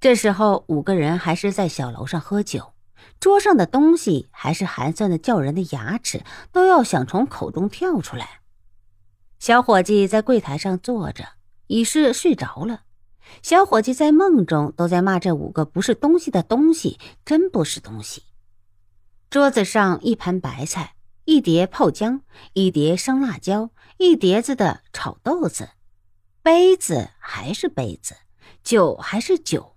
这时候，五个人还是在小楼上喝酒，桌上的东西还是寒酸的，叫人的牙齿都要想从口中跳出来。小伙计在柜台上坐着，已是睡着了。小伙计在梦中都在骂这五个不是东西的东西，真不是东西。桌子上一盘白菜，一碟泡姜，一碟生辣椒，一碟子的炒豆子。杯子还是杯子，酒还是酒，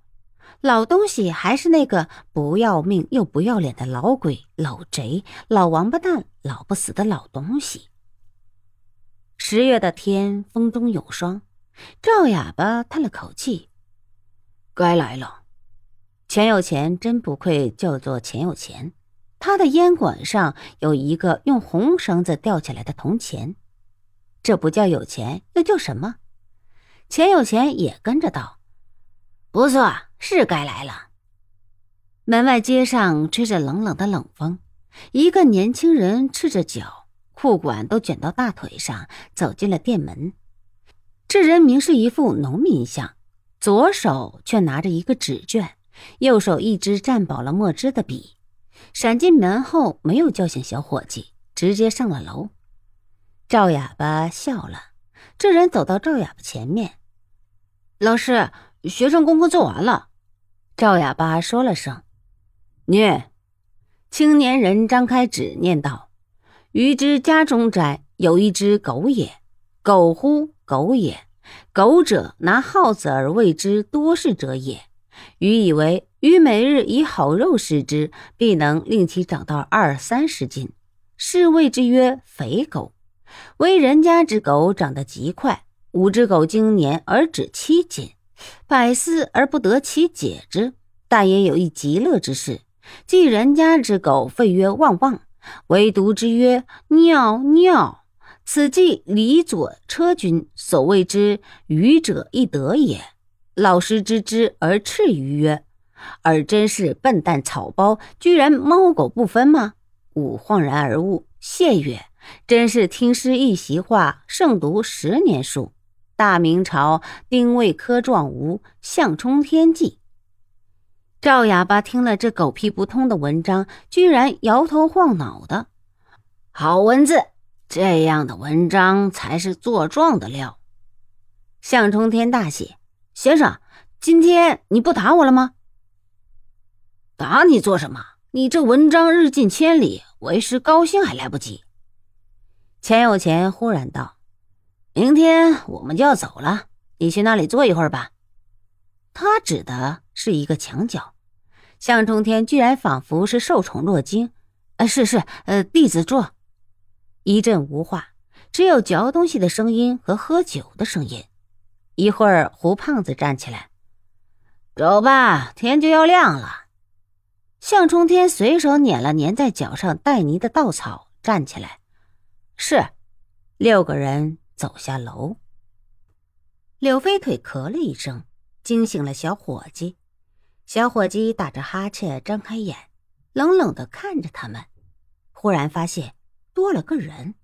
老东西还是那个不要命又不要脸的老鬼、老贼、老王八蛋、老不死的老东西。十月的天，风中有霜。赵哑巴叹了口气：“该来了。”钱有钱真不愧叫做钱有钱，他的烟管上有一个用红绳子吊起来的铜钱，这不叫有钱，又叫什么？钱有钱也跟着道：“不错，是该来了。”门外街上吹着冷冷的冷风，一个年轻人赤着脚。裤管都卷到大腿上，走进了店门。这人明是一副农民相，左手却拿着一个纸卷，右手一支蘸饱了墨汁的笔。闪进门后，没有叫醒小伙计，直接上了楼。赵哑巴笑了。这人走到赵哑巴前面：“老师，学生功课做完了。”赵哑巴说了声：“念。”青年人张开纸念道。于之家中宅有一只狗也，狗乎狗也，狗者拿耗子而谓之多事者也。余以为余每日以好肉食之，必能令其长到二三十斤，是谓之曰肥狗。为人家之狗长得极快，五只狗经年而止七斤，百思而不得其解之。但也有一极乐之事，即人家之狗吠曰汪汪。唯独之曰尿尿，此即李左车君所谓之愚者亦得也。老师知之而斥于曰：“尔真是笨蛋草包，居然猫狗不分吗？”吾恍然而悟，谢曰：“真是听师一席话，胜读十年书。”大明朝丁未科状吴相冲天记。赵哑巴听了这狗屁不通的文章，居然摇头晃脑的。好文字，这样的文章才是作状的料。向冲天大喜，先生，今天你不打我了吗？打你做什么？你这文章日进千里，为师高兴还来不及。钱有钱忽然道：“明天我们就要走了，你去那里坐一会儿吧。”他指的是一个墙角。向冲天居然仿佛是受宠若惊，呃，是是，呃，弟子坐。一阵无话，只有嚼东西的声音和喝酒的声音。一会儿，胡胖子站起来：“走吧，天就要亮了。”向冲天随手捻了粘在脚上带泥的稻草，站起来：“是。”六个人走下楼。柳飞腿咳了一声，惊醒了小伙计。小伙计打着哈欠，张开眼，冷冷的看着他们。忽然发现多了个人，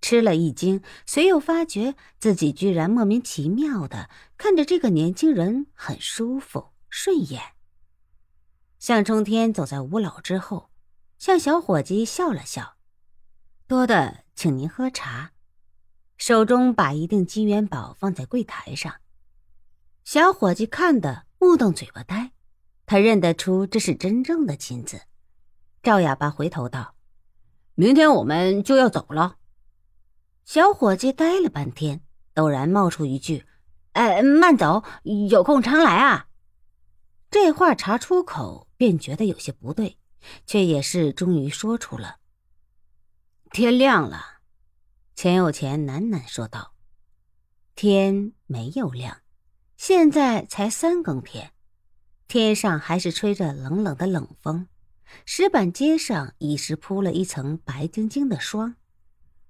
吃了一惊，随又发觉自己居然莫名其妙的看着这个年轻人很舒服顺眼。向冲天走在吴老之后，向小伙计笑了笑：“多的，请您喝茶。”手中把一锭金元宝放在柜台上。小伙计看得目瞪嘴巴呆。他认得出这是真正的金子。赵哑巴回头道：“明天我们就要走了。”小伙计呆了半天，陡然冒出一句：“哎，慢走，有空常来啊。”这话查出口，便觉得有些不对，却也是终于说出了。天亮了，钱有钱喃喃说道：“天没有亮，现在才三更天。”天上还是吹着冷冷的冷风，石板街上已是铺了一层白晶晶的霜。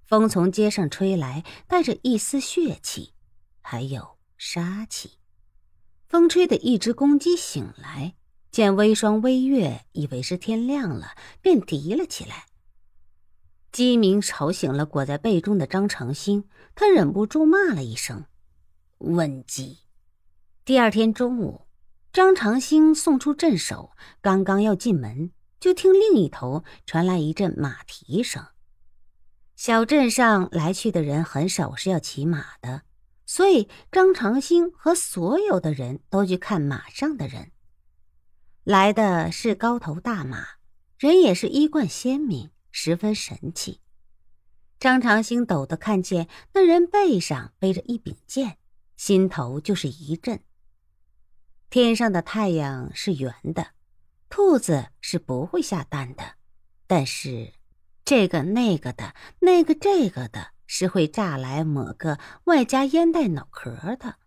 风从街上吹来，带着一丝血气，还有杀气。风吹的一只公鸡醒来，见微霜微月，以为是天亮了，便啼了起来。鸡鸣吵醒了裹在被中的张长兴，他忍不住骂了一声：“问鸡。”第二天中午。张长兴送出镇守，刚刚要进门，就听另一头传来一阵马蹄声。小镇上来去的人很少是要骑马的，所以张长兴和所有的人都去看马上的人。来的是高头大马，人也是衣冠鲜明，十分神气。张长兴陡的看见那人背上背着一柄剑，心头就是一震。天上的太阳是圆的，兔子是不会下蛋的，但是。这个那个的，那个这个的，是会炸来抹个外加烟袋脑壳的。